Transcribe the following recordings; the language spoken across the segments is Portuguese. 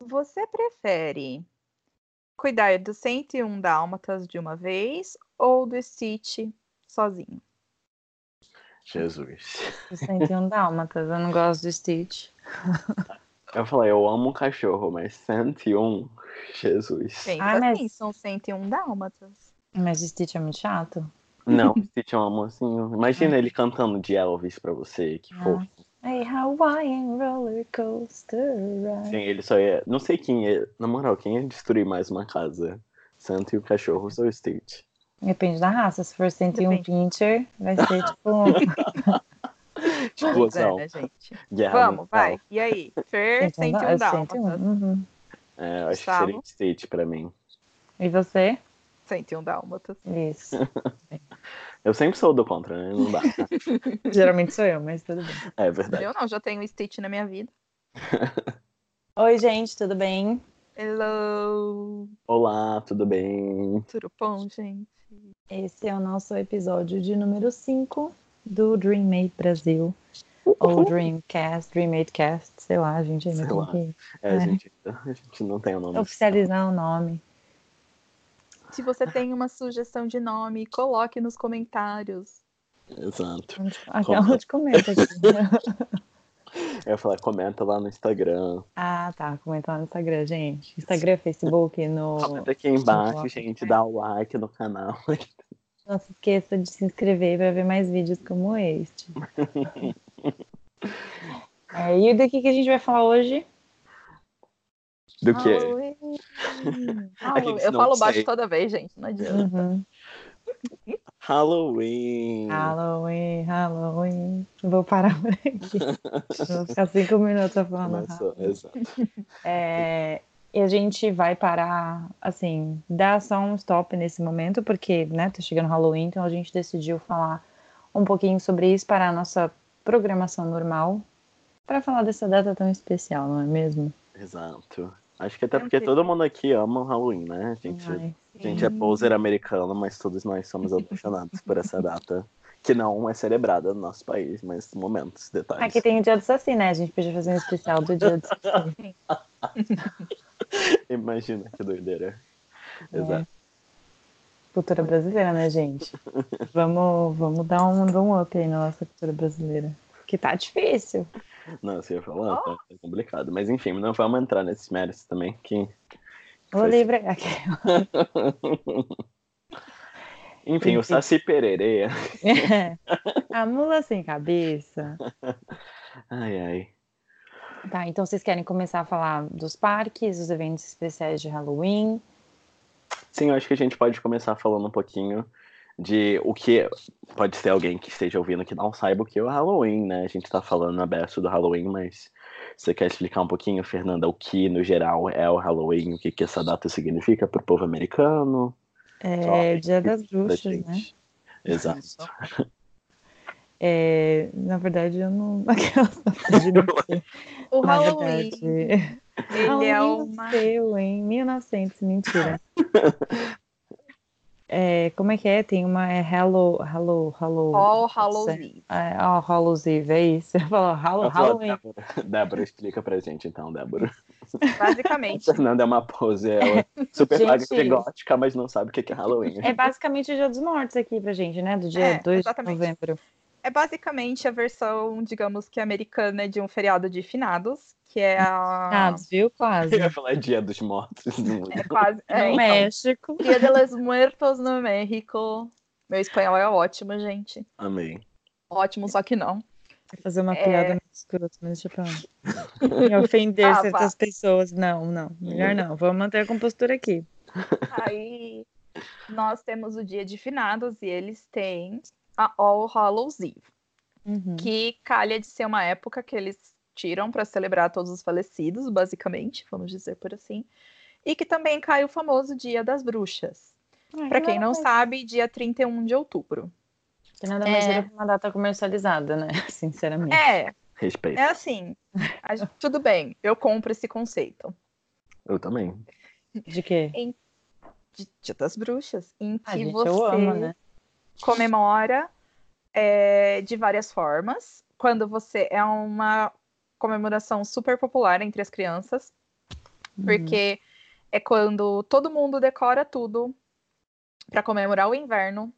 Você prefere cuidar do 101 Dálmatas de uma vez ou do Stitch sozinho? Jesus. Do 101 Dálmatas, eu não gosto do Stitch. Eu falei, eu amo um cachorro, mas 101, Jesus. Pensa Ah, mas- assim, são 101 Dálmatas. Mas o Stitch é muito chato. Não, Stitch é um amorzinho. Imagina ele cantando de Elvis pra você, que Ah. fofo. Hey, Hawaiian roller coaster ride. Sim, ele só ia. Não sei quem ia. Na moral, quem ia destruir mais uma casa? Santo e o cachorro ou o Stitch? Depende da raça. Se for 101 Depende. Pincher, vai ser tipo. Explosão. Pois é, né, gente? Vamos, mental. vai. E aí? Fer, 101 101 Dálmatas. Uhum. É, eu acho Gustavo? que seria Stitch pra mim. E você? 101 Dálmatas. Isso. Eu sempre sou do contra, né? Não dá. Geralmente sou eu, mas tudo bem. É verdade. Eu não, já tenho Stitch na minha vida. Oi, gente, tudo bem? Hello! Olá, tudo bem? Tudo bom, gente? Esse é o nosso episódio de número 5 do Dreammate Brasil. Ou Dreamcast, Dreammate Cast, sei lá, a gente ainda Sei tem lá. que É, É. A, gente, a gente não tem o nome. oficializar o nome. Se você tem uma sugestão de nome, coloque nos comentários. Exato. Como? onde comenta aqui. Eu ia falar, comenta lá no Instagram. ah, tá. Comenta lá no Instagram, gente. Instagram, Facebook, no. Comenta aqui embaixo, gente. Dá o like no canal. Não se esqueça de se inscrever para ver mais vídeos como este. É, e do que, que a gente vai falar hoje? Do que? Halloween. Halloween, Eu falo baixo sei. toda vez, gente. Não adianta. Uhum. Halloween. Halloween, Halloween. Vou parar por aqui. Vou ficar cinco minutos falando. Começou, exato. É, e a gente vai parar, assim, dar só um stop nesse momento, porque, né, tá chegando Halloween, então a gente decidiu falar um pouquinho sobre isso para a nossa programação normal, para falar dessa data tão especial, não é mesmo? Exato. Acho que até porque todo mundo aqui ama o Halloween, né? A gente, Ai, a gente é poser americano, mas todos nós somos apaixonados por essa data. Que não é celebrada no nosso país, mas momentos, detalhes. Aqui tem o dia do Saci, né? A gente podia fazer um especial do dia do Saci. Imagina que doideira. É. Exato. Cultura brasileira, né, gente? Vamos, vamos dar um, um up aí na nossa cultura brasileira. Que tá difícil. Não, você ia falar, tá, tá complicado. Mas enfim, não vamos entrar nesses méritos também, que Vou livre. Enfim, o. Saci Pererê. A mula sem cabeça. Ai, ai. Tá, então vocês querem começar a falar dos parques, dos eventos especiais de Halloween? Sim, eu acho que a gente pode começar falando um pouquinho de o que. Pode ser alguém que esteja ouvindo que não saiba o que é o Halloween, né? A gente tá falando aberto do Halloween, mas você quer explicar um pouquinho, Fernanda, o que no geral é o Halloween, o que, que essa data significa para o povo americano? É Jovem, Dia das Bruxas, né? gente. Exato. É, na verdade, eu não. O Na Halloween, verdade, ele é Halloween uma... nasceu em 1900, mentira. É, como é que é? Tem uma. É Hello. Hello. Hello. All Hallows Eve. É, oh, Hallows Eve, é isso? Você falou Hallow, Eu falo, Halloween. Débora, Débora, explica pra gente então, Débora. Basicamente, Fernanda é uma pose, ela super Gente. paga de gótica, mas não sabe o que é Halloween. É basicamente o Dia dos Mortos aqui pra gente, né? Do dia É, 2 de exatamente. novembro. É basicamente a versão, digamos que americana de um feriado de finados, que é a... Ah, viu? Quase. Eu ia falar Dia dos Mortos. Não. É quase... É, no então, México. Dia de los Muertos no México. Meu espanhol é ótimo, gente. Amei. Ótimo, só que não. Vou fazer uma É. piada muito escrota, mas deixa pra lá. E ofender Ah, certas pessoas. Não, não. Melhor não. Vamos manter a compostura aqui. Aí nós temos o dia de finados e eles têm a All Hallows Eve, Uhum. que calha de ser uma época que eles tiram para celebrar todos os falecidos, basicamente, vamos dizer por assim. E que também cai o famoso Dia das Bruxas. Ah, Para que quem não mais- sabe, dia 31 de outubro. Que nada mais É. que uma data comercializada, né? Sinceramente. É, Respeito. é assim. gente- tudo bem, eu compro esse conceito. Eu também. De quê? De Dia das Bruxas, em A que gente, você eu amo, né? Comemora é, de várias formas. Quando você é uma comemoração super popular entre as crianças. Porque é quando todo mundo decora tudo para comemorar o inverno.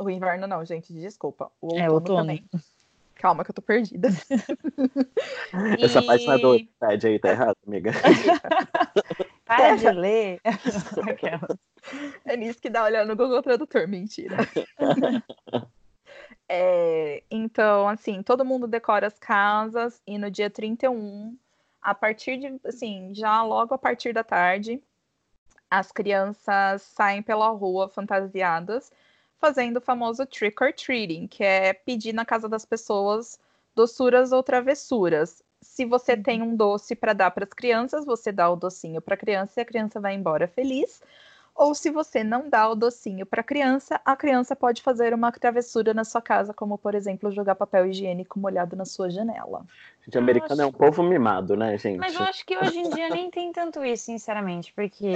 O inverno não, gente, desculpa. O outono, É, outono. também. Calma que eu tô perdida. Essa E- página do Wikipedia aí tá errada, amiga. Para de ler. Aquela. É nisso que dá olhando no Google Tradutor, mentira. É, então, assim, todo mundo decora as casas e no dia 31, a partir de, assim, já logo a partir da tarde, as crianças saem pela rua fantasiadas, fazendo o famoso trick or treating, que é pedir na casa das pessoas doçuras ou travessuras. Se você tem um doce para dar para as crianças, você dá o docinho para a criança e a criança vai embora feliz. Ou se você não dá o docinho para a criança, a criança pode fazer uma travessura na sua casa, como por exemplo jogar papel higiênico molhado na sua janela. Gente, americano é um povo mimado, né, gente? Mas eu acho que hoje em dia nem tem tanto isso, sinceramente, porque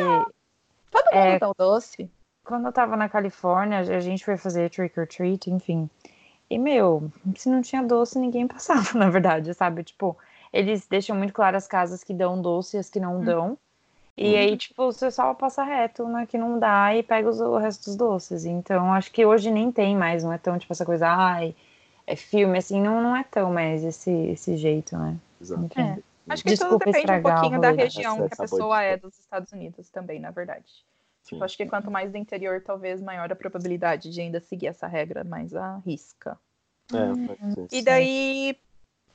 Todo mundo É. dá o doce. quando eu tava na Califórnia, a gente foi fazer trick or treat, enfim. E, meu, se não tinha doce, ninguém passava, na verdade, sabe? Tipo, eles deixam muito claro as casas que dão doce e as que não dão. E aí, tipo, você só passa reto na que não dá e pega os, o resto dos doces. Então, acho que hoje nem tem mais, não é tão, tipo, essa coisa, ai, é filme, assim, não, não é tão mais esse, esse jeito, né? Exato. Enfim. É. Acho que Desculpa tudo depende um pouquinho da região que a pessoa é dos Estados Unidos também, na verdade. Sim. Eu acho que quanto mais do interior, talvez maior a probabilidade de ainda seguir essa regra mais à risca. É, ser. E daí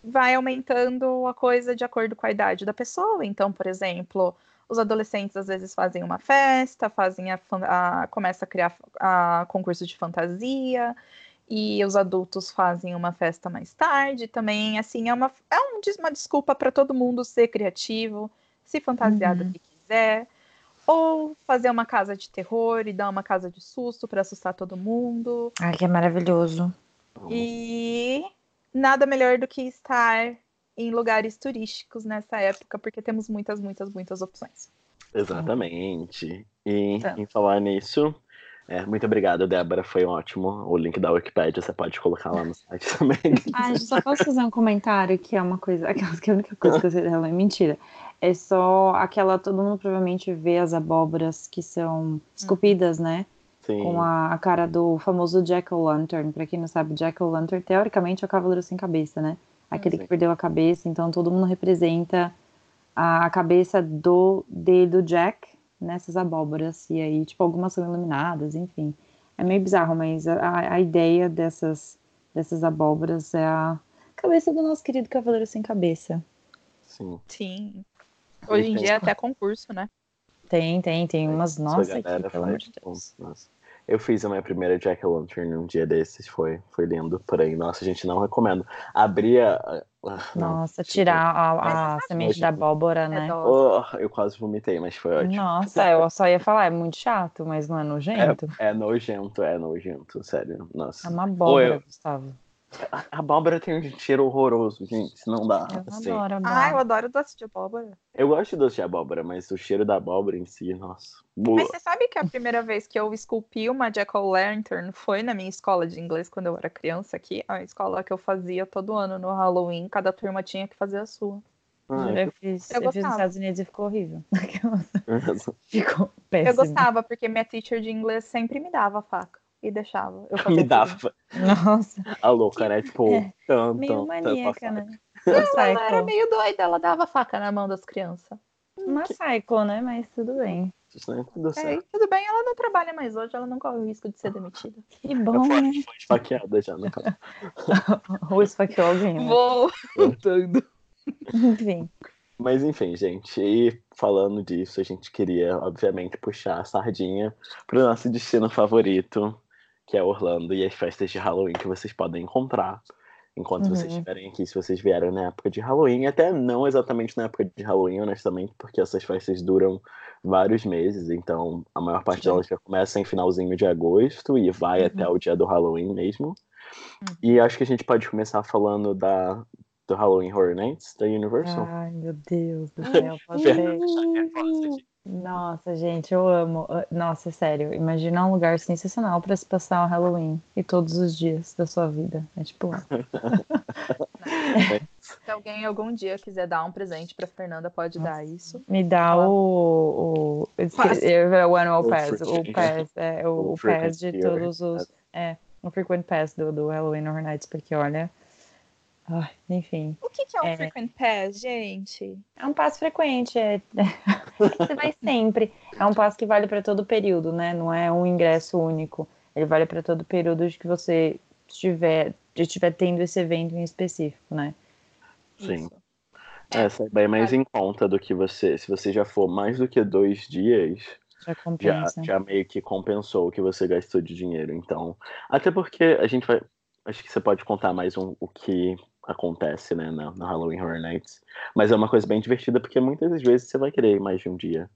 vai aumentando a coisa de acordo com a idade da pessoa. Então, por exemplo, os adolescentes às vezes fazem uma festa, fazem a, a começa a criar a concurso de fantasia, e os adultos fazem uma festa mais tarde. Também, assim, é uma, é um uma desculpa para todo mundo ser criativo, se fantasiar do Uhum. que quiser. Ou fazer uma casa de terror e dar uma casa de susto para assustar todo mundo. Ai, que é maravilhoso. E nada melhor do que estar em lugares turísticos nessa época, porque temos muitas, muitas, muitas opções. Exatamente. E Então. em falar nisso, é, muito obrigado, Débora. Foi ótimo. O link da Wikipedia você pode colocar lá no site também. Ah, só posso fazer um comentário que é uma coisa, aquela que a única coisa que eu sei dela é mentira. É só aquela, todo mundo provavelmente vê as abóboras que são esculpidas, né? Sim. Com a, a cara do famoso Jack o Lantern. Pra quem não sabe, Jack o Lantern teoricamente é o cavaleiro sem cabeça, né? Aquele que perdeu a cabeça, então todo mundo representa a, cabeça do dele do Jack nessas abóboras. E aí, tipo, algumas são iluminadas, enfim. É meio bizarro, mas a, a ideia dessas, dessas abóboras é a cabeça do nosso querido cavaleiro sem cabeça. Sim. Sim. Hoje em dia é até concurso, né? Tem, tem, tem umas, Essa nossa, aqui, pelo amor de Deus. nossa. Eu fiz a minha primeira Jack Lantern um dia desses, foi, foi lindo. Porém, nossa, gente, não recomendo. Abria. não, Nossa, tipo, tirar a, a Mas semente da abóbora, né? É dó. oh, eu quase vomitei, mas foi ótimo. Nossa, eu só ia falar, é muito chato, mas não é nojento. É, é nojento, é nojento, sério. É, Nossa. uma abóbora, eu- Gustavo. A abóbora tem um cheiro horroroso, gente. Não dá. Eu assim. adoro abóbora. Ah, eu adoro doce de abóbora. Eu gosto de doce de abóbora, mas o cheiro da abóbora em si, nossa. Mas Boa. você sabe que a primeira vez que eu esculpi uma Jack-o'-lantern foi na minha escola de inglês quando eu era criança aqui. A escola que eu fazia todo ano no Halloween, cada turma tinha que fazer a sua. Ah, Eu fiz, Eu eu fiz nos gostava. Estados Unidos e ficou horrível. eu- Ficou Eu péssimo. gostava, porque minha teacher de inglês sempre me dava a faca e deixava. Eu fazia Me tudo. dava Nossa, a louca, né? Tipo, É, tam, meio tam, maníaca, tam, né? Ela era meio doida, ela dava faca na mão das crianças. Uma psycho, né? Mas tudo bem. né? Tudo É, tudo bem, ela não trabalha mais hoje, ela não corre o risco de ser demitida. Que Eu bom, fui, né? fui esfaqueada já, né? Ou esfaqueou alguém, né? Vou voltando. Enfim. Mas enfim, gente, e falando disso, a gente queria, obviamente, puxar a sardinha para o nosso destino favorito, que é Orlando, e as festas de Halloween que vocês podem encontrar enquanto vocês Uhum. estiverem aqui, se vocês vieram na época de Halloween, até não exatamente na época de Halloween, honestamente, porque essas festas duram vários meses, então a maior parte Sim. delas já começa em finalzinho de agosto e vai Uhum. até o dia do Halloween mesmo. Uhum. E acho que a gente pode começar falando da, do Halloween Horror Nights da Universal. Ai, meu Deus do céu. Pode ser. Nossa, gente, eu amo. Ah, Nossa, sério. Imagina um lugar sensacional pra se passar o Halloween e todos os dias da sua vida. É tipo lá. Se alguém algum dia quiser dar um presente pra Fernanda, pode Nossa. dar isso. Me dá o, o, o annual pass, o pass, é, o, o pass de todos os. É, o frequent pass do, do Halloween Horror Nights, porque olha. Ai, enfim. O que, que é um é, frequent pass, gente? É um passo frequente, é... você vai sempre. É um passo que vale para todo o período, né? Não é um ingresso único. Ele vale para todo o período de que você estiver, estiver tendo esse evento em específico, né? Sim. É, sai bem mais em conta do que você. Se você já for mais do que dois dias, já, já, já meio que compensou o que você gastou de dinheiro. Então, até porque a gente vai. Acho que você pode contar mais um, o que acontece, né, no, no Halloween Horror Nights. Mas é uma coisa bem divertida, porque muitas das vezes você vai querer mais de um dia.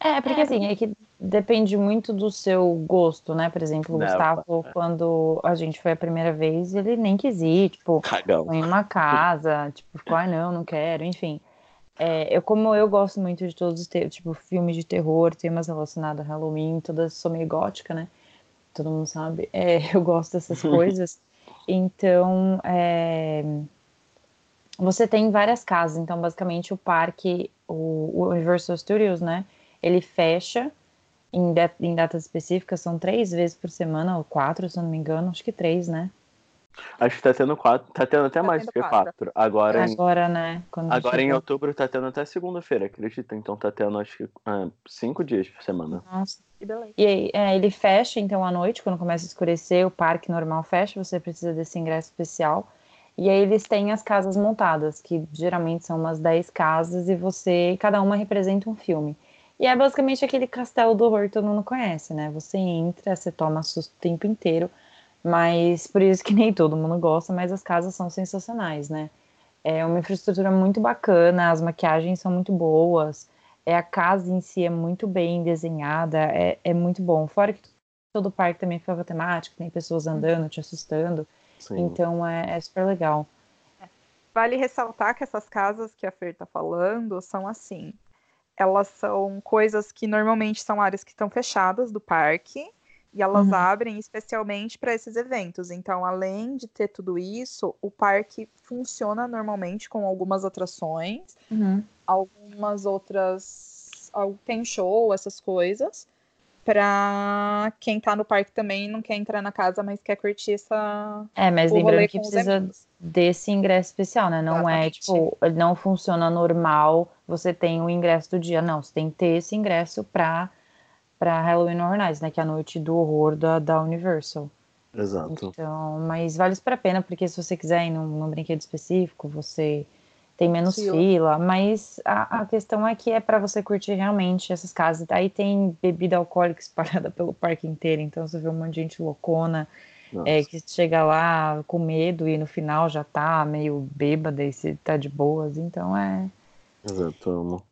É, porque assim, é que depende muito do seu gosto, né? Por exemplo, o Gustavo, é. quando a gente foi a primeira vez, ele nem quis ir, tipo, Cagão. foi em uma casa, tipo, ficou, ah, não, não quero, enfim. É, eu, como eu gosto muito de todos os tipo, filmes de terror, temas relacionados a Halloween, todas, sou meio gótica, né? Todo mundo sabe. É, eu gosto dessas coisas. Então, é, você tem várias casas. Então, basicamente, o parque, o, o Universal Studios, né? Ele fecha em, de, em datas específicas, são três vezes por semana, ou quatro, se eu não me engano. Acho que três, né? Acho que tá tendo quatro, tá tendo até tá mais do que quatro. quatro. Agora, agora, em, né? agora em outubro tá tendo até segunda-feira, acredita? Então tá tendo acho que ah, cinco dias por semana. Nossa, que beleza. E aí, é, ele fecha então à noite, quando começa a escurecer, o parque normal fecha, você precisa desse ingresso especial. E aí eles têm as casas montadas, que geralmente são umas 10 casas, e você, cada uma representa um filme. E é basicamente aquele castelo do horror que todo mundo conhece, né? Você entra, você toma susto o tempo inteiro mas por isso que nem todo mundo gosta, mas as casas são sensacionais, né? É uma infraestrutura muito bacana, as maquiagens são muito boas, é, a casa em si é muito bem desenhada, é, é muito bom. Fora que todo o parque também fica temático, tem pessoas andando, te assustando. Sim. Então é, é, super legal. Vale ressaltar que essas casas que a Fer tá falando são assim. Elas são coisas que normalmente são áreas que estão fechadas do parque e elas uhum. abrem especialmente para esses eventos. Então, além de ter tudo isso, o parque funciona normalmente com algumas atrações, uhum. algumas outras. Tem show, essas coisas. Para quem está no parque também não quer entrar na casa, mas quer curtir essa. É, mas lembrando que precisa desse ingresso especial, né? Não é, Exatamente. é tipo, não funciona normal, você tem o ingresso do dia. Não, você tem que ter esse ingresso para para Halloween Horror Nights, né? Que é a noite do horror da, da Universal. Exato. Então, mas vale super a pena, porque se você quiser ir num, num brinquedo específico, você tem menos Sim. fila, mas a, a, questão é que é para você curtir realmente essas casas. Aí tem bebida alcoólica espalhada pelo parque inteiro, então você vê um monte de gente loucona, é, que chega lá com medo e no final já tá meio bêbada e se tá de boas, então é. Exato, amo.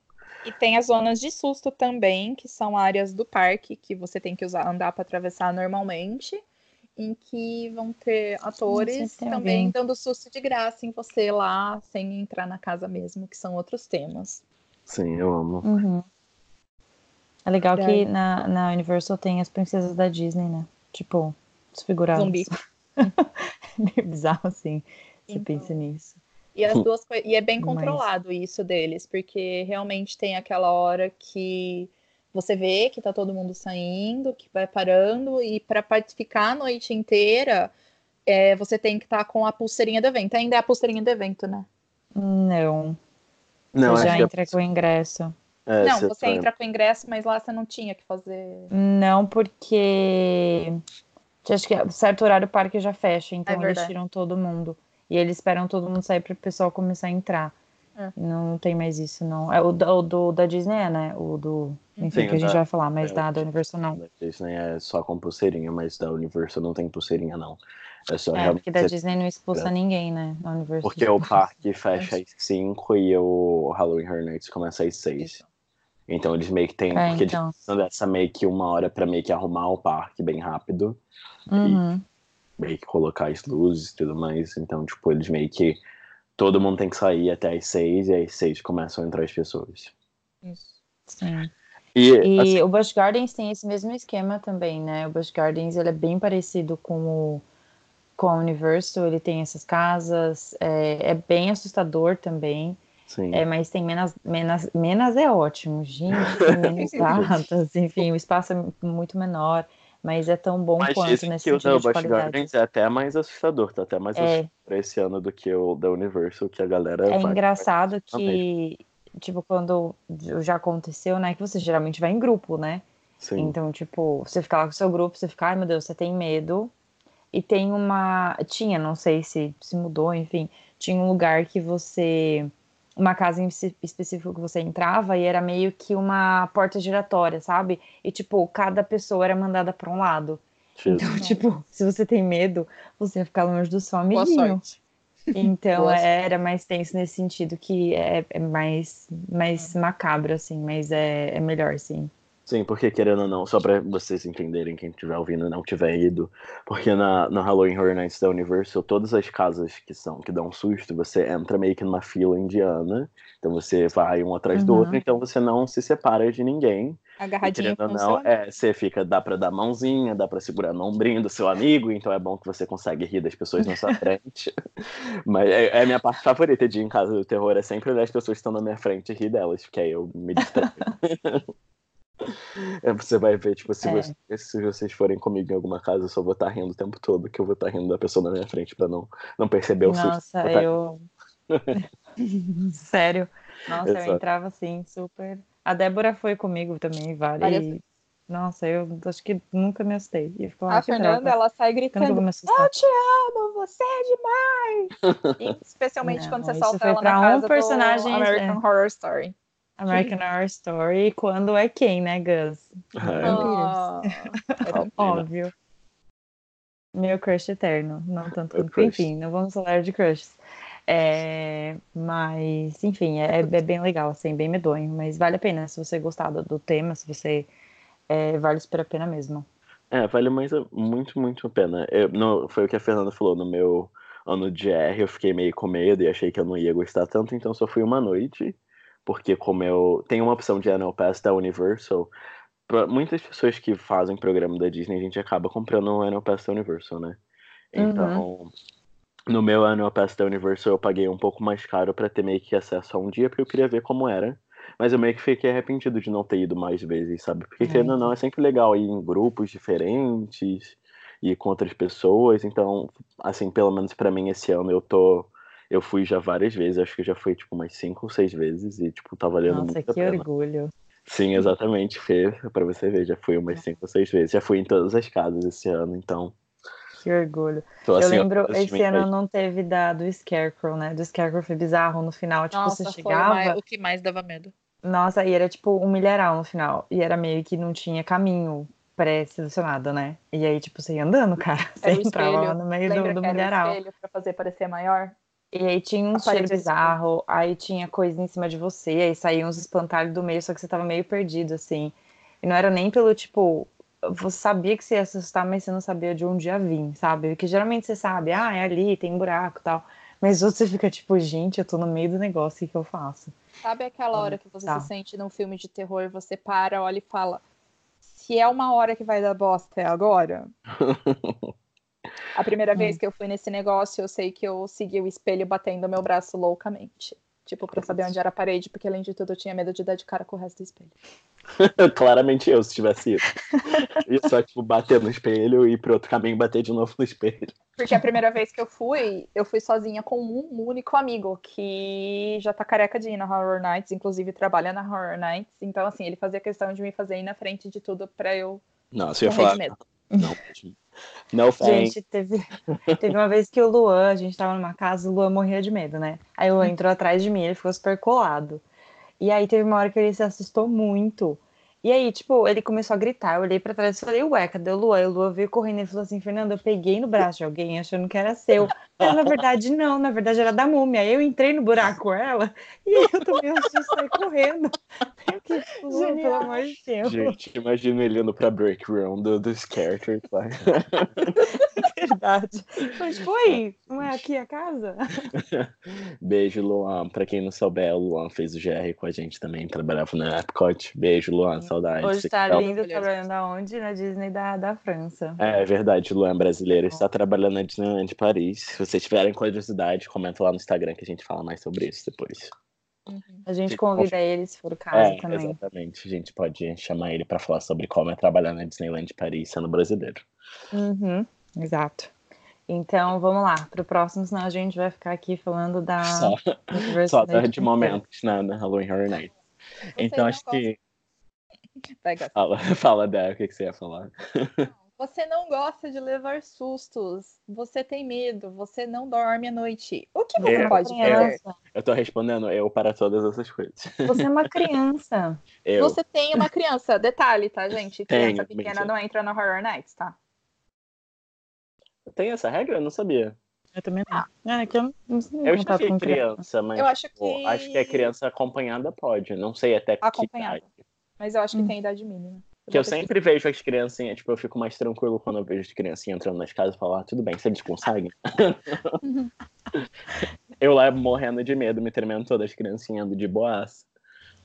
E tem as zonas de susto também, que são áreas do parque que você tem que usar, andar para atravessar normalmente, em que vão ter atores também alguém. dando susto de graça em você lá, sem entrar na casa mesmo, que são outros temas. Sim, eu amo. Uhum. É legal que na, na Universal tem as princesas da Disney, né? Tipo, desfiguradas. Zumbi. Meio bizarro, assim. Você então... pensa nisso. E as duas e é bem controlado Mas... isso deles, porque realmente tem aquela hora que você vê que tá todo mundo saindo, que vai parando, e para ficar a noite inteira, é, você tem que estar tá com a pulseirinha do evento. Ainda é a pulseirinha do evento, né? Não. Não, você já entra é... com o ingresso. É, não, você, você entra com o ingresso, mas lá você não tinha que fazer. Não, porque acho que certo horário o parque já fecha, então é eles tiram todo mundo. E eles esperam todo mundo sair para o pessoal começar a entrar. É. Não tem mais isso, não. É o, o do, da Disney, é, né? O do. Enfim, Sim, que a gente da, vai falar, mas é, da, da Universal não. Da Disney é só com pulseirinha, mas da Universal não tem pulseirinha, não. É só é, porque da Disney não expulsa ninguém, né? Na Universal. Porque o parque fecha às 5 e o Halloween Horror Nights começa às 6. Então eles meio que têm. É, porque então. eles dessa meio que uma hora pra meio que arrumar o parque bem rápido. Uhum. E meio que colocar as luzes e tudo mais. Então, tipo, eles meio que. Todo mundo tem que sair até as seis, e às seis começam a entrar as pessoas. Isso. Sim. E, e assim... o Busch Gardens tem esse mesmo esquema também, né? O Busch Gardens ele é bem parecido com o, com a Universal, ele tem essas casas, é, é bem assustador também. Sim. É, mas tem menos, menos, menos é ótimo, gente, tem menos datas, enfim, o espaço é muito menor, mas é tão bom Mas quanto nesse que o da. Gardens é até mais assustador, tá até mais É. assustador pra esse ano do que o da Universal, que a galera É vai- engraçado vai- que, tipo, quando já aconteceu, né, que você geralmente vai em grupo, né? Sim, Então, tipo, você fica lá com o seu grupo, você fica, ai meu Deus, você tem medo. E tem uma. Tinha, não sei se se mudou, enfim. Tinha um lugar que você. Uma casa em espe- específico que você entrava e era meio que uma porta giratória, sabe? E, tipo, cada pessoa era mandada pra um lado. Jesus. Então, tipo, se você tem medo, você ia ficar longe do seu Boa amiguinho. sorte. Então Boa sorte. era mais tenso nesse sentido, que é, é mais, mais macabro, assim, mas é, é melhor, sim. Sim, porque querendo ou não, só pra vocês entenderem, quem estiver ouvindo e não tiver ido, porque na, no Halloween Horror Nights da Universal, todas as casas que são, que dão susto, você entra meio que numa fila indiana, então você vai um atrás do Uhum. outro, então você não se separa de ninguém. Agarradinho querendo ou não, é, você fica, dá pra dar mãozinha, dá pra segurar no ombrinho do seu amigo, então é bom que você consegue rir das pessoas na sua frente. Mas é, é a minha parte favorita de ir em casa do terror, é sempre olhar as pessoas que estão na minha frente e rir delas, porque aí eu me distraio. É, você vai ver, tipo, se, É. você- se vocês forem comigo em alguma casa, eu só vou estar rindo o tempo todo, que eu vou estar rindo da pessoa na minha frente pra não, não perceber o susto. Nossa, Vou tá- eu. Sério. Nossa, Exato. eu entrava assim, super. A Débora foi comigo também, vale. Várias E... Nossa, eu acho que nunca me assustei. E eu A "Ah, que Fernanda, droga, ela sai eu gritando, assustar. eu te amo, você é demais! E especialmente Não, quando você solta ela na um casa personagem, do American Horror Story. American Horror Story, quando é quem, né, Gus? É. Ah, Óbvio. Meu crush eterno, não tanto quanto. Enfim, não vamos falar de crushes. É, mas, enfim, é, é bem legal, assim, bem medonho. Mas vale a pena, se você gostar do, do tema, se você. é, vale super a pena mesmo. É, vale mais, muito, muito a pena. Eu, no- foi o que a Fernanda falou, no meu ano de R eu fiquei meio com medo e achei que eu não ia gostar tanto, então só fui uma noite, porque como eu tem uma opção de Annual Pass da Universal, pra muitas pessoas que fazem programa da Disney, a gente acaba comprando um Annual Pass da Universal, né? Então, no meu Annual Pass da Universal eu paguei um pouco mais caro pra ter meio que acesso a um dia, porque eu queria ver como era. Mas eu meio que fiquei arrependido de não ter ido mais vezes, sabe? Porque, É, querendo ou não, é sempre legal ir em grupos diferentes e com outras pessoas. Então, assim, pelo menos pra mim esse ano eu tô. Eu fui já várias vezes, acho que já fui tipo umas cinco ou seis vezes e, tipo, tá valendo Nossa, muito a que pena. orgulho. Sim, exatamente, Fê, pra você ver, já fui umas cinco ou seis vezes. Já fui em todas as casas esse ano, então. Que orgulho. Tô, Eu assim, lembro, esse ano não teve da, do Scarecrow, né? Do Scarecrow foi bizarro no final. Tipo, Nossa, você foi o, chegava. mais- o que mais dava medo. Nossa, e era tipo um milharal no final. E era meio que não tinha caminho pré-selecionado, né? E aí, tipo, você ia andando, cara. Você entrava lá no meio Lembra do, do que era o milharal. espelho pra fazer parecer maior? E aí tinha um cheiro bizarro, aí tinha coisa em cima de você, aí saíam uns espantalhos do meio, só que você tava meio perdido, assim. E não era nem pelo, tipo, você sabia que você ia assustar, mas você não sabia de onde ia vir, sabe? Porque geralmente você sabe, ah, é ali, tem buraco e tal. Mas você fica tipo, gente, eu tô no meio do negócio, o que, que eu faço? Sabe aquela hora que você Tá. se sente num filme de terror, você para, olha e fala: se é uma hora que vai dar bosta, é agora? A primeira Hum. vez que eu fui nesse negócio, eu sei que eu segui o espelho batendo meu braço loucamente. Tipo, pra saber onde era a parede, porque além de tudo eu tinha medo de dar de cara com o resto do espelho. Claramente eu, se tivesse ido. Ia só, tipo, bater no espelho e ir pro outro caminho bater de novo no espelho. Porque a primeira vez que eu fui, eu fui sozinha com um único amigo que já tá careca de ir na Horror Nights, inclusive trabalha na Horror Nights. Então, assim, ele fazia questão de me fazer ir na frente de tudo pra eu Não, você ia falar. medo. Não, não thanks. Gente, teve, teve uma vez que o Luan, a gente tava numa casa, o Luan morria de medo, né? Aí o Luan entrou atrás de mim, ele ficou super colado. E aí teve uma hora que ele se assustou muito. E aí, tipo, ele começou a gritar. Eu olhei pra trás e falei, ué, cadê o Luan? E o Luan veio correndo e falou assim: Fernanda, eu peguei no braço de alguém achando que era seu. Mas na verdade, não, na verdade era da múmia. Aí eu entrei no buraco com ela e eu tomei um susto e saí correndo. Tipo, Luan, pelo amor de Deus. Gente, imagina ele indo pra break room do, dos characters lá. Verdade. Falei, tipo, oi, não é aqui a casa? Beijo, Luan. Pra quem não souber, o Luan fez o GR com a gente também, trabalhava na Epcot. Beijo, Luan. Sim. saudade. Hoje tá Então- lindo trabalhando aonde? Na Disney da, da França. É, é verdade, Luan brasileiro está trabalhando na Disneyland de Paris. Se vocês tiverem curiosidade, comenta lá no Instagram que a gente fala mais sobre isso depois. Uhum. A gente convida ele se for o caso É, também. exatamente. A gente pode chamar ele para falar sobre como é trabalhar na Disneyland de Paris sendo brasileiro. Uhum, exato. Então vamos lá, pro próximo, senão a gente vai ficar aqui falando da Só, só Night de momentos na, na Halloween Horror Night. Então não acho que. Fala, fala Dé, o que, que você ia falar? Você não gosta de levar sustos. Você tem medo. Você não dorme à noite. O que você Eu- pode fazer? Criança. Eu tô respondendo eu para todas essas coisas. Você é uma criança. Eu. Você tem uma criança. Detalhe, tá, gente? Criança Tenho, pequena mentira. não entra no Horror Nights, tá? Tem essa regra? Eu não sabia. Eu também não. É que eu não, não sei Eu contato estive com criança, mas Eu acho que- acho que a criança acompanhada pode. Não sei até que Acompanhada. idade. Mas eu acho que Hum. tem idade mínima. Que eu sempre vejo as criancinhas, tipo, eu fico mais tranquilo quando eu vejo as criancinhas entrando nas casas e falar, ah, tudo bem, se eles conseguem. eu lá morrendo de medo, me tremendo todas as criancinhas indo de boas.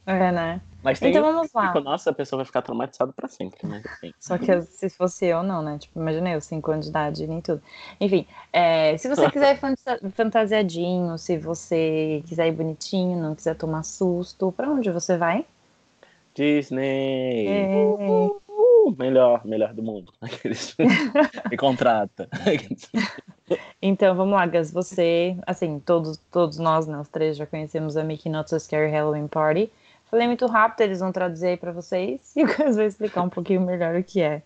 É, né? Mas tem Então vamos lá. fica, nossa, a pessoa vai ficar traumatizada pra sempre, mas assim. Só que se fosse eu, não, né? Tipo, imagina eu, 5 anos de idade, nem tudo. Enfim, é, se você quiser fantasiadinho, se você quiser ir bonitinho, não quiser tomar susto, pra onde você vai? Disney! É, Uh, melhor, melhor do mundo. Aqueles- Me contrata. Então, vamos lá, Gus. Você, assim, todos, todos nós, né, os três já conhecemos a Mickey Not So Scary Halloween Party. Falei muito rápido, eles vão traduzir aí pra vocês e o Gus vai explicar um pouquinho melhor o que é.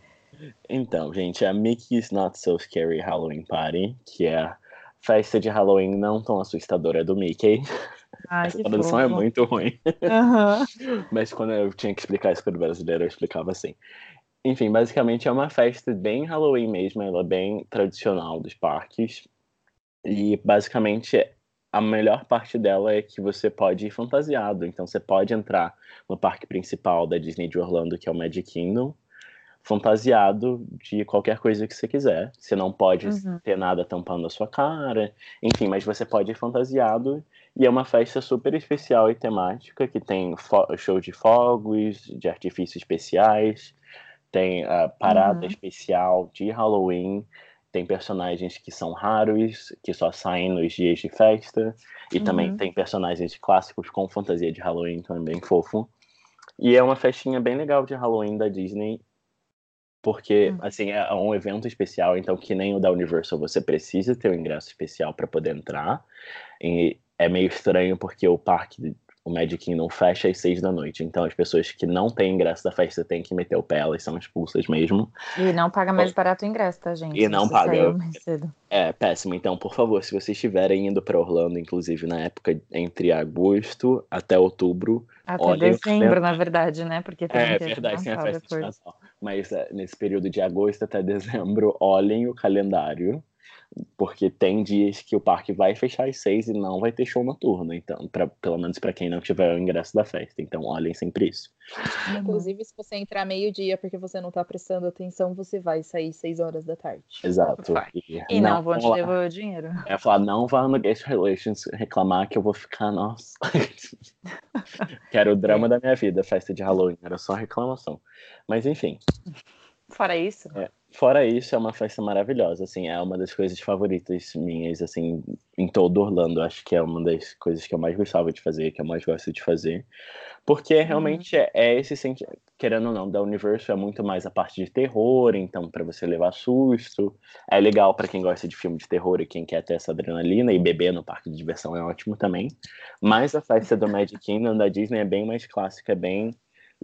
Então, gente, a Mickey's Not So Scary Halloween Party, que é a festa de Halloween não tão assustadora do Mickey. Ai, Essa tradução é muito ruim. Aham. Mas quando eu tinha que explicar isso para o brasileiro, eu explicava assim. Enfim, basicamente é uma festa bem Halloween mesmo, ela é bem tradicional dos parques. E basicamente a melhor parte dela é que você pode ir fantasiado. Então você pode entrar no parque principal da Disney de Orlando, que é o Magic Kingdom, fantasiado de qualquer coisa que você quiser. Você não pode Uhum. ter nada tampando a sua cara, enfim, mas você pode ir fantasiado. E é uma festa super especial e temática, que tem show de fogos, de artifícios especiais, tem a parada Uhum. especial de Halloween, tem personagens que são raros, que só saem nos dias de festa, e também Uhum. tem personagens clássicos com fantasia de Halloween, então é bem fofo. E é uma festinha bem legal de Halloween da Disney, porque, Uhum. assim, é um evento especial, então que nem o da Universal, você precisa ter um ingresso especial para poder entrar. E é meio estranho porque o parque, o Magic Kingdom fecha às seis da noite, então as pessoas que não têm ingresso da festa têm que meter o pé, elas são expulsas mesmo. E não paga mais barato o ingresso, tá, gente? E não paga. É péssimo, então, por favor, se vocês estiverem indo para Orlando, inclusive na época entre agosto até outubro, Até dezembro, na verdade, né? Porque tem É verdade, tem a festa de depois. Natal. Mas é, nesse período de agosto até dezembro, olhem o calendário, porque tem dias que o parque vai fechar às seis e não vai ter show noturno. Então, pra, pelo menos para quem não tiver o ingresso da festa. Então, olhem sempre isso. Uhum. Inclusive, se você entrar meio-dia porque você não tá prestando atenção, você vai sair 6 horas da tarde. Exato. Vai. E não, vão te vão lá. devolver o dinheiro. É falar, não vá no Guest Relations reclamar que eu vou ficar, nossa. que era o drama da minha vida, festa de Halloween, era só reclamação. Mas enfim. Fora isso, Fora isso, é uma festa maravilhosa, assim, é uma das coisas favoritas minhas, assim, em todo Orlando. Acho que é uma das coisas que eu mais gostava de fazer, que eu mais gosto de fazer. Porque realmente é, é esse sentimento, querendo ou não, da Universo é muito mais a parte de terror, então para você levar susto. É legal para quem gosta de filme de terror e quem quer ter essa adrenalina e beber no parque de diversão é ótimo também. Mas a festa do Magic Kingdom da Disney é bem mais clássica, é bem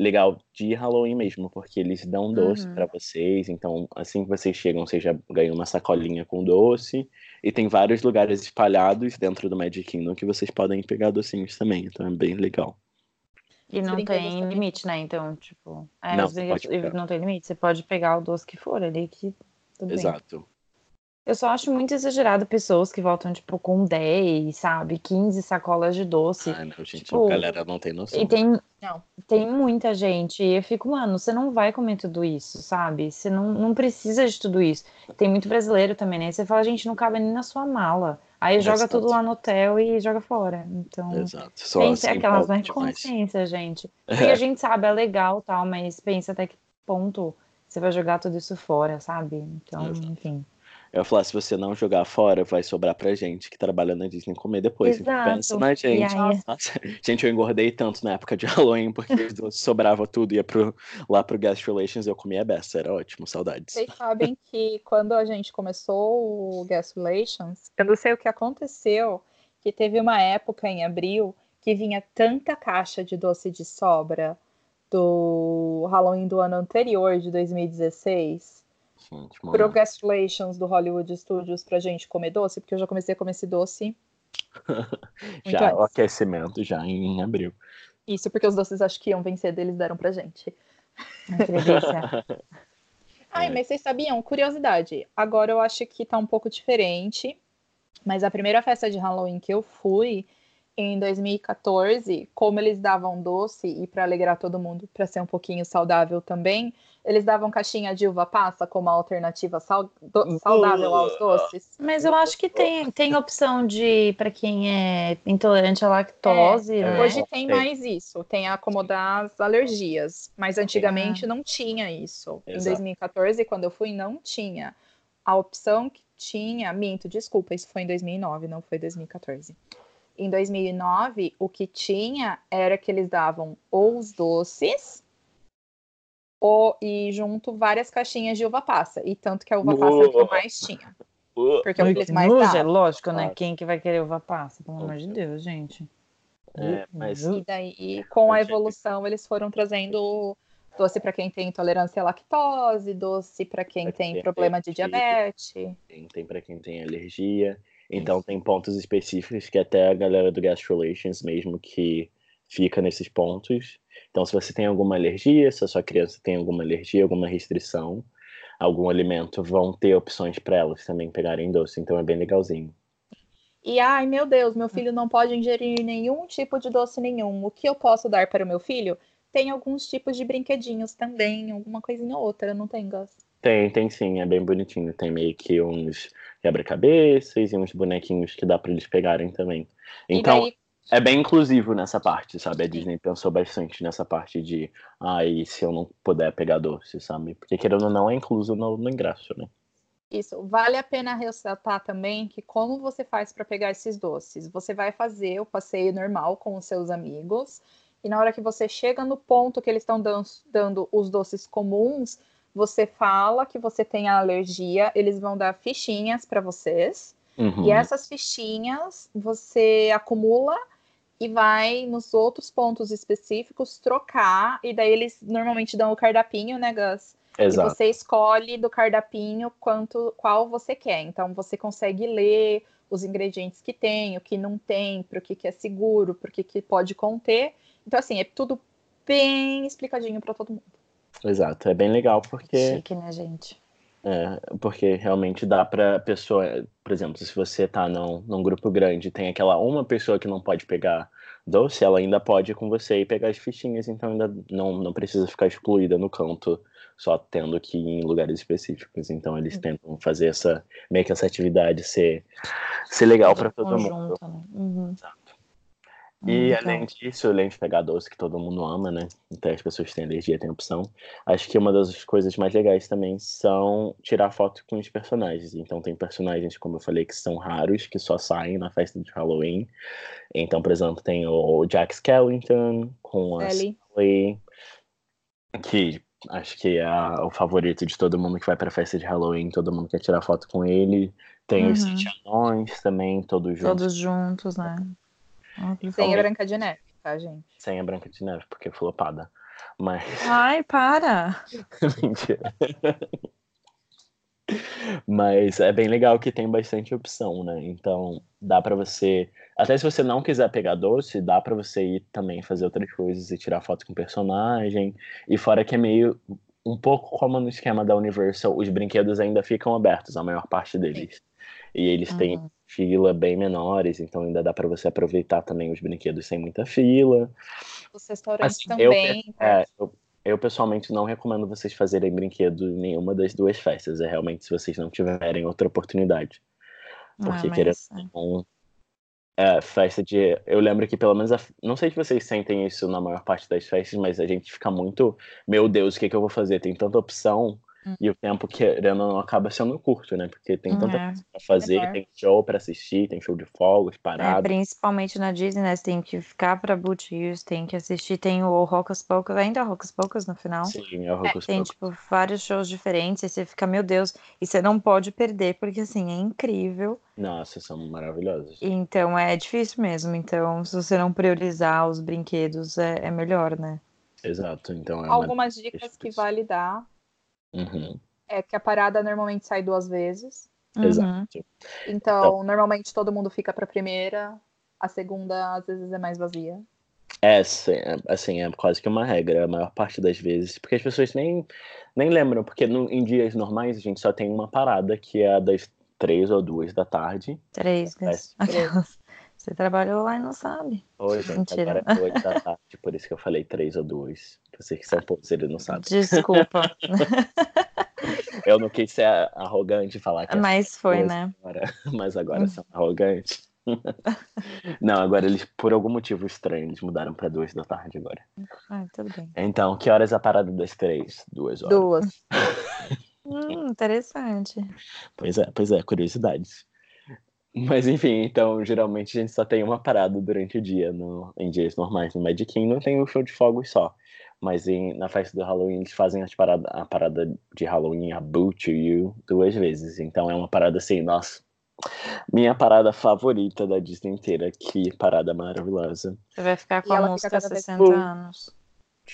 legal de Halloween mesmo, porque eles dão doce Uhum. pra vocês, então assim que vocês chegam, vocês já ganham uma sacolinha com doce, e tem vários lugares espalhados dentro do Magic Kingdom que vocês podem pegar docinhos também, então é bem legal. E não tem também. limite, né? Então, tipo, é, Não, os você brinquedos- pode pegar. não tem limite. Você pode pegar o doce que for ali, que tudo bem. Eu só acho muito exagerado pessoas que voltam, tipo, com 10, sabe? 15 sacolas de doce. Ah, não, gente, Tipo, a galera não tem noção. E tem, Não. tem muita gente. E eu fico, mano, você não vai comer tudo isso, sabe? Você não, não precisa de tudo isso. Tem muito brasileiro também, né? Você fala, gente, não cabe nem na sua mala. Aí joga Exato. tudo lá no hotel e joga fora. Então, Exato. Só pensa assim, aquelas mais consciência, gente. Porque a gente sabe, é legal tal, mas pensa até que ponto você vai jogar tudo isso fora, sabe? Então, Exato. enfim. Eu ia falar, se você não jogar fora, vai sobrar pra gente que trabalha na Disney comer depois. Então Exato. pensa na gente. Nossa, gente, eu engordei tanto na época de Halloween, porque sobrava tudo, ia pro, lá pro Guest Relations eu comia beça, era ótimo, saudades. Vocês sabem que quando a gente começou o Guest Relations, eu não sei o que aconteceu, que teve uma época em abril que vinha tanta caixa de doce de sobra do Halloween do ano anterior, de 2016, Gente, pro mano. Guest Relations do Hollywood Studios pra gente comer doce, porque eu já comecei a comer esse doce. já antes. o aquecimento já em abril. Isso porque os doces acho que iam vencer deles deram pra gente. Ai, que delícia. Ai, É. mas vocês sabiam? Curiosidade. Agora eu acho que tá um pouco diferente. Mas a primeira festa de Halloween que eu fui em 2014, como eles davam doce e para alegrar todo mundo, para ser um pouquinho saudável também, eles davam caixinha de uva passa como alternativa sal- do- saudável aos doces. Mas eu acho que tem, tem opção de para quem é intolerante à lactose, É, né? Hoje tem mais isso, tem a acomodar as alergias, mas antigamente não tinha isso. Em Exato. 2014, quando eu fui, não tinha. A opção que tinha, minto, desculpa, isso foi em 2009, não foi 2014. Em 2009, o que tinha era que eles davam ou os doces ou, e junto várias caixinhas de uva passa. E tanto que a uva passa é o que eu mais tinha. Porque é o eles que mais nojo, é lógico, né? Claro. Quem que vai querer uva passa? Pelo amor de Deus, gente. É, mas- E daí, com a Eu evolução, eles foram trazendo doce para quem tem intolerância à lactose, doce para quem Pra tem quem problema de tem- diabetes. tem, tem para quem tem alergia. Então tem pontos específicos que até a galera do Guest Relations mesmo que fica nesses pontos. Então se você tem alguma alergia, se a sua criança tem alguma alergia, alguma restrição, algum alimento, vão ter opções para elas também pegarem doce. Então é bem legalzinho. E ai, meu Deus, meu filho não pode ingerir nenhum tipo de doce nenhum. O que eu posso dar para o meu filho? Tem alguns tipos de brinquedinhos também, alguma coisinha ou outra, não tem, Gus? Tem, tem sim, é bem bonitinho. Tem meio que uns quebra-cabeças e uns bonequinhos que dá para eles pegarem também. Então, e daí, é bem inclusivo nessa parte, sabe? A Disney pensou bastante nessa parte de, ah, e se eu não puder pegar doce, sabe? Porque querendo ou não é incluso no, no ingresso, né? Isso, vale a pena ressaltar também que como você faz para pegar esses doces? Você vai fazer o passeio normal com os seus amigos, e na hora que você chega no ponto que eles estão dan- dando os doces comuns, você fala que você tem a alergia, eles vão dar fichinhas para vocês, Uhum. e essas fichinhas você acumula e vai nos outros pontos específicos trocar, e daí eles normalmente dão o cardapinho, né, Gus? E Exato. você escolhe do cardapinho quanto qual você quer. Então você consegue ler os ingredientes que tem, o que não tem, para o que, que é seguro, para o que, que pode conter. Então, assim, é tudo bem explicadinho para todo mundo. Exato. É bem legal porque, Chique, né, gente? É, porque realmente dá pra pessoa, por exemplo, se você tá num, num grupo grande e tem aquela uma pessoa que não pode pegar doce, ela ainda pode ir com você e pegar as fichinhas, então ainda não, não precisa ficar excluída no canto, só tendo que ir em lugares específicos. Então eles tentam fazer essa, meio que essa atividade ser, ser legal pra todo mundo. Conjunto, né? Uhum. E Então, além disso, além de pegar doce que todo mundo ama, né? Até as pessoas que têm alergia têm opção. Acho que uma das coisas mais legais também são tirar foto com os personagens. Então tem personagens, como eu falei, que são raros, que só saem na festa de Halloween. Então, por exemplo, tem o Jack Skellington com a Ellie. Sally, que acho que é o favorito de todo mundo que vai pra festa de Halloween, todo mundo quer tirar foto com ele. Tem os Uhum. sete anões também, todos juntos. Todos juntos, né? Ah, Sem a. Branca de Neve, tá, gente? Sem a Branca de Neve, porque flopada. Mas. Ai, para! Mentira. Mas é bem legal que tem bastante opção, né? Então dá pra você. Até se você não quiser pegar doce, dá pra você ir também fazer outras coisas e tirar foto com o personagem. E fora que é meio. Um pouco como no esquema da Universal, os brinquedos ainda ficam abertos, a maior parte deles. E eles têm Uhum. Fila bem menores, então ainda dá pra você aproveitar também os brinquedos sem muita fila. Os restaurantes Assim, eu, também. é, eu, eu pessoalmente não recomendo vocês fazerem brinquedo em nenhuma das duas festas. É realmente se vocês não tiverem outra oportunidade. Porque Ah, mas, querendo é. não, é, festa de. Eu lembro que pelo menos. a- Não sei se vocês sentem isso na maior parte das festas, mas a gente fica muito. Meu Deus, o que, que eu vou fazer? Tem tanta opção. Hum. E o tempo, querendo ou não, acaba sendo curto, né? Porque tem tanta É. coisa pra fazer, Menor. tem show pra assistir, tem show de fogos, É, parada. principalmente na Disney, né? Você tem que ficar pra Boot Years, tem que assistir, tem o Rocas Pocas, ainda é Rocas Pocas no final. Sim, é o Rocos Tem, Pocos. tipo, vários shows diferentes, e você fica, meu Deus, e você não pode perder, porque assim, é incrível. Nossa, são maravilhosos. Então é difícil mesmo. Então, se você não priorizar os brinquedos, é, é melhor, né? Exato. Então é uma. Algumas dicas que difícil. vale dar Uhum, é que a parada normalmente sai duas vezes. Uhum. Exato. Então, normalmente todo mundo fica pra primeira, a segunda às vezes é mais vazia. É, sim, é, assim, é quase que uma regra, a maior parte das vezes, porque as pessoas nem, nem lembram, porque no- em dias normais a gente só tem uma parada, que é a das três ou duas da tarde. Três, né? Parece- Aquelas. Você trabalhou lá e não sabe. Gente, Mentira. agora é oito da tarde, por isso que eu falei três ou duas. Vocês que são poucos, eles não sabem. Desculpa, Eu não quis ser arrogante e falar que é mas foi, né? agora, mas agora são arrogantes. Não, agora eles, por algum motivo estranho, eles mudaram pra duas da tarde agora. Ah, tudo bem. Então, que horas é a parada das três? Duas horas. Duas. Hum, interessante. Pois é, pois é, curiosidades. Mas enfim, então geralmente a gente só tem uma parada durante o dia, no, em dias normais. No Magic Kingdom tem o show de fogos só. Mas em, na festa do Halloween eles fazem as parada, a parada de Halloween, a Boo to You, duas vezes. Então é uma parada assim, nossa. Minha parada favorita da Disney inteira. Que parada maravilhosa. Você vai ficar com E a música vez 60 Boo. anos.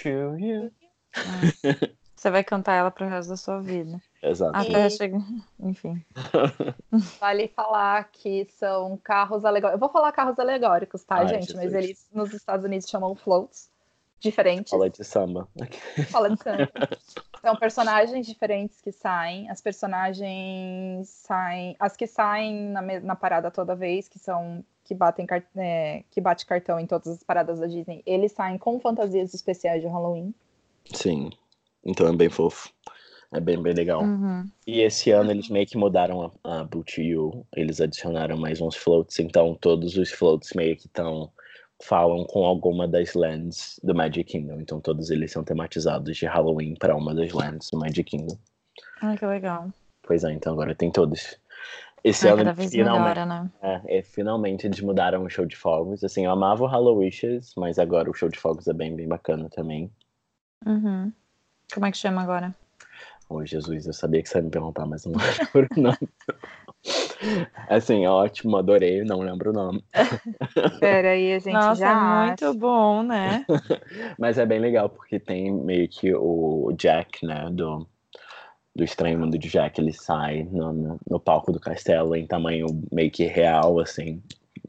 To You. É. Você vai cantar ela pro resto da sua vida. Exato. Até E- chegar. Enfim. Vale falar que são carros alegóricos. Eu vou falar carros alegóricos, tá, Ai, gente? Mas Jesus. eles nos Estados Unidos chamam floats diferentes. Fala de samba. Fala de samba. São personagens diferentes que saem. As personagens saem. As que saem na, na parada toda vez, que são. Que, batem, é, que bate cartão em todas as paradas da Disney, eles saem com fantasias especiais de Halloween. Sim. Então é bem fofo. É bem, bem legal. Uhum. E esse ano eles meio que mudaram a, a You, eles adicionaram mais uns floats, então todos os floats meio que estão falam com alguma das lands do Magic Kingdom, então todos eles são tematizados de Halloween para uma das lands do Magic Kingdom. Ai, que legal. Pois é, então agora tem todos. Esse Ai, ano cada vez finalmente, melhora, né? é, é, finalmente eles mudaram o show de fogos. Assim, eu amava o Hallowishes, mas agora o show de fogos é bem, bem bacana também. Uhum. Como é que chama agora? Oh, Jesus, eu sabia que você ia me perguntar, mas não lembro o nome. Assim, ótimo, adorei, não lembro o nome. Pera aí, a gente Nossa, já é muito acha. bom, né? Mas é bem legal, porque tem meio que o Jack, né, do, do Estranho Mundo de Jack, ele sai no, no, no palco do castelo em tamanho meio que real, assim.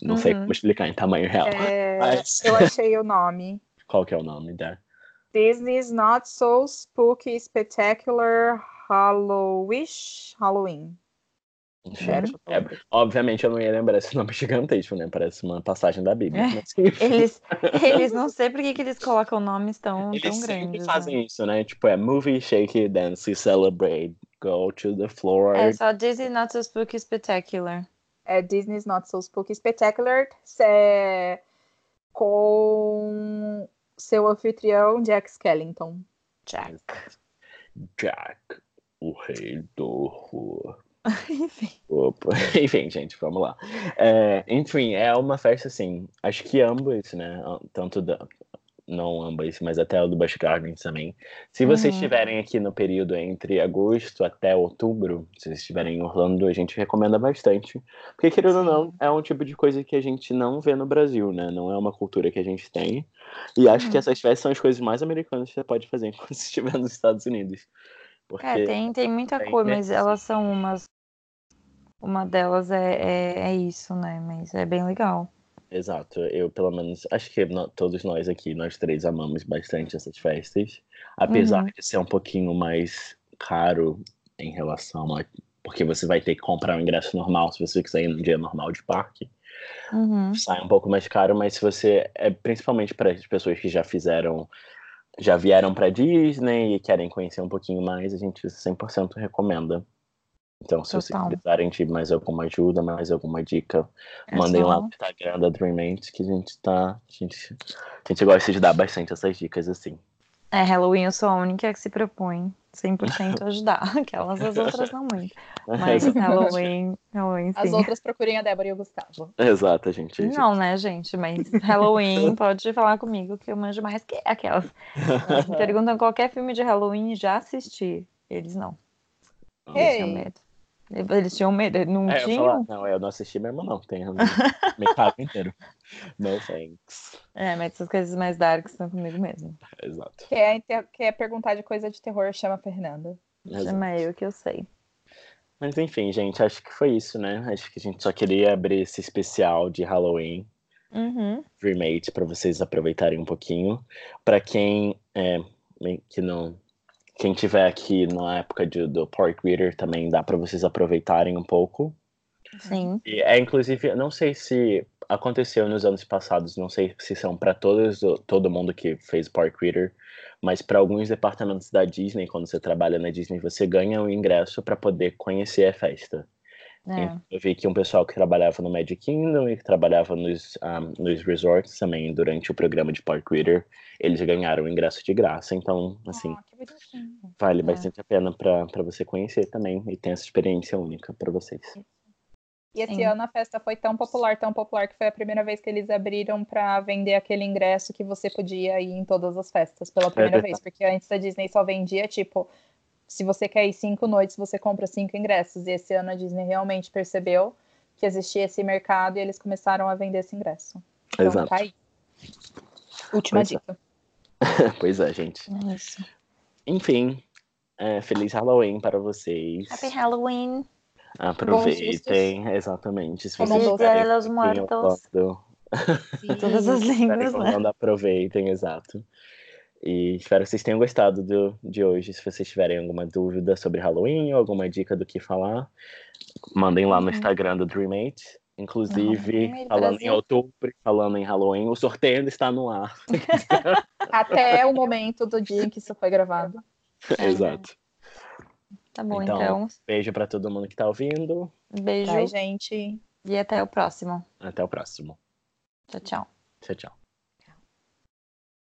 Não sei Uhum. como explicar em tamanho real. É, Mas- eu achei o nome. Qual que é o nome da? Disney's Not So Spooky Spectacular Hallowish Halloween. É, obviamente eu não ia lembrar esse nome gigantesco, né? Parece uma passagem da Bíblia. É. Mas. Eles, eles não sei por que, que eles colocam nomes tão, Eles tão grandes. fazem né? isso, né? Tipo, é movie, shake, dance, celebrate, go to the floor. É só Disney Not So Spooky Spectacular. É Disney's Not So Spooky Spectacular é, com seu anfitrião Jack Skellington. Jack. Jack, o rei do horror. Enfim. Opa. Enfim, gente, vamos lá. É, enfim, é uma festa assim. Acho que ambas, né? Tanto da. Não ambas, mas até o do Busch Gardens também. Se vocês Uhum. estiverem aqui no período entre agosto até outubro, se vocês estiverem em Orlando, a gente recomenda bastante. Porque, querendo ou não, é um tipo de coisa que a gente não vê no Brasil, né? Não é uma cultura que a gente tem. E acho Uhum. que essas festas são as coisas mais americanas que você pode fazer quando estiver nos Estados Unidos. Porque É, tem, tem muita tem coisa, mas mesmo. elas são umas. Uma delas é, é, é isso, né? Mas é bem legal. Exato, eu pelo menos acho que todos nós aqui, nós três amamos bastante essas festas, apesar Uhum. de ser um pouquinho mais caro em relação a. Porque você vai ter que comprar um ingresso normal se você quiser ir num dia normal de parque. Uhum. Sai um pouco mais caro, mas se você. É principalmente para as pessoas que já fizeram. Já vieram para Disney e querem conhecer um pouquinho mais, a gente 100% recomenda. Então, se vocês Total. precisarem de mais alguma ajuda, mais alguma dica, É mandem lá só- no Instagram da Dreammates que a gente tá. A gente, a gente gosta de dar bastante essas dicas assim. É, Halloween eu sou a única que se propõe 100% a ajudar. Aquelas as outras não muito. Mas Halloween, Halloween sim. As outras procurem a Débora e o Gustavo. Exato, gente. Não, né, gente? Mas Halloween pode falar comigo que eu manjo mais que aquelas. Me perguntam qualquer filme de Halloween já assisti. Eles não. Eles Ei. medo. Eles tinham medo. Não É, eu tinham? falar, não, eu não assisti mesmo, não. Tem me pago inteiro. No thanks. É, mas essas coisas mais darks são comigo mesmo. Exato. Quer, inter- quer perguntar de coisa de terror, chama a Fernanda. Exato. Chama eu que eu sei. Mas enfim, gente, acho que foi isso, né? Acho que a gente só queria abrir esse especial de Halloween. Uhum. Remake para vocês aproveitarem um pouquinho. Para quem é, que não, quem tiver aqui na época de, do Park Reader também dá para vocês aproveitarem um pouco. Sim. E é inclusive, não sei se aconteceu nos anos passados, não sei se são para todos todo mundo que fez Park Reader, mas para alguns departamentos da Disney, quando você trabalha na Disney, você ganha o ingresso para poder conhecer a festa. É. Eu vi que um pessoal que trabalhava no Magic Kingdom e que trabalhava nos, um, nos resorts também durante o programa de Park Reader, eles ganharam o ingresso de graça. Então, assim, Ah, vale É. bastante a pena para você conhecer também e ter essa experiência única para vocês. E esse Sim. ano a festa foi tão popular, tão popular, que foi a primeira vez que eles abriram para vender aquele ingresso que você podia ir em todas as festas pela primeira verdade. vez. Porque antes a Disney só vendia, tipo, se você quer ir cinco noites, você compra cinco ingressos. E esse ano a Disney realmente percebeu que existia esse mercado e eles começaram a vender esse ingresso. Então Exato. tá aí. Última Pois é. dica. pois é, gente. É isso. Enfim, é, feliz Halloween para vocês. Happy Halloween. Aproveitem, exatamente. Se Como vocês estiverem ouvindo- Todas as línguas, né? aproveitem, exato. E espero que vocês tenham gostado do, de hoje. Se vocês tiverem alguma dúvida sobre Halloween ou alguma dica do que falar, mandem lá no Uhum. Instagram do Dreammate. Inclusive, Dreammate falando em outubro, falando em Halloween, o sorteio ainda está no ar. Até o momento do dia em que isso foi gravado. Exato. Tá bom, Então, então. Beijo para todo mundo que está ouvindo. Beijo Tá, gente? e até o próximo. Até o próximo. Tchau, tchau. Tchau, tchau.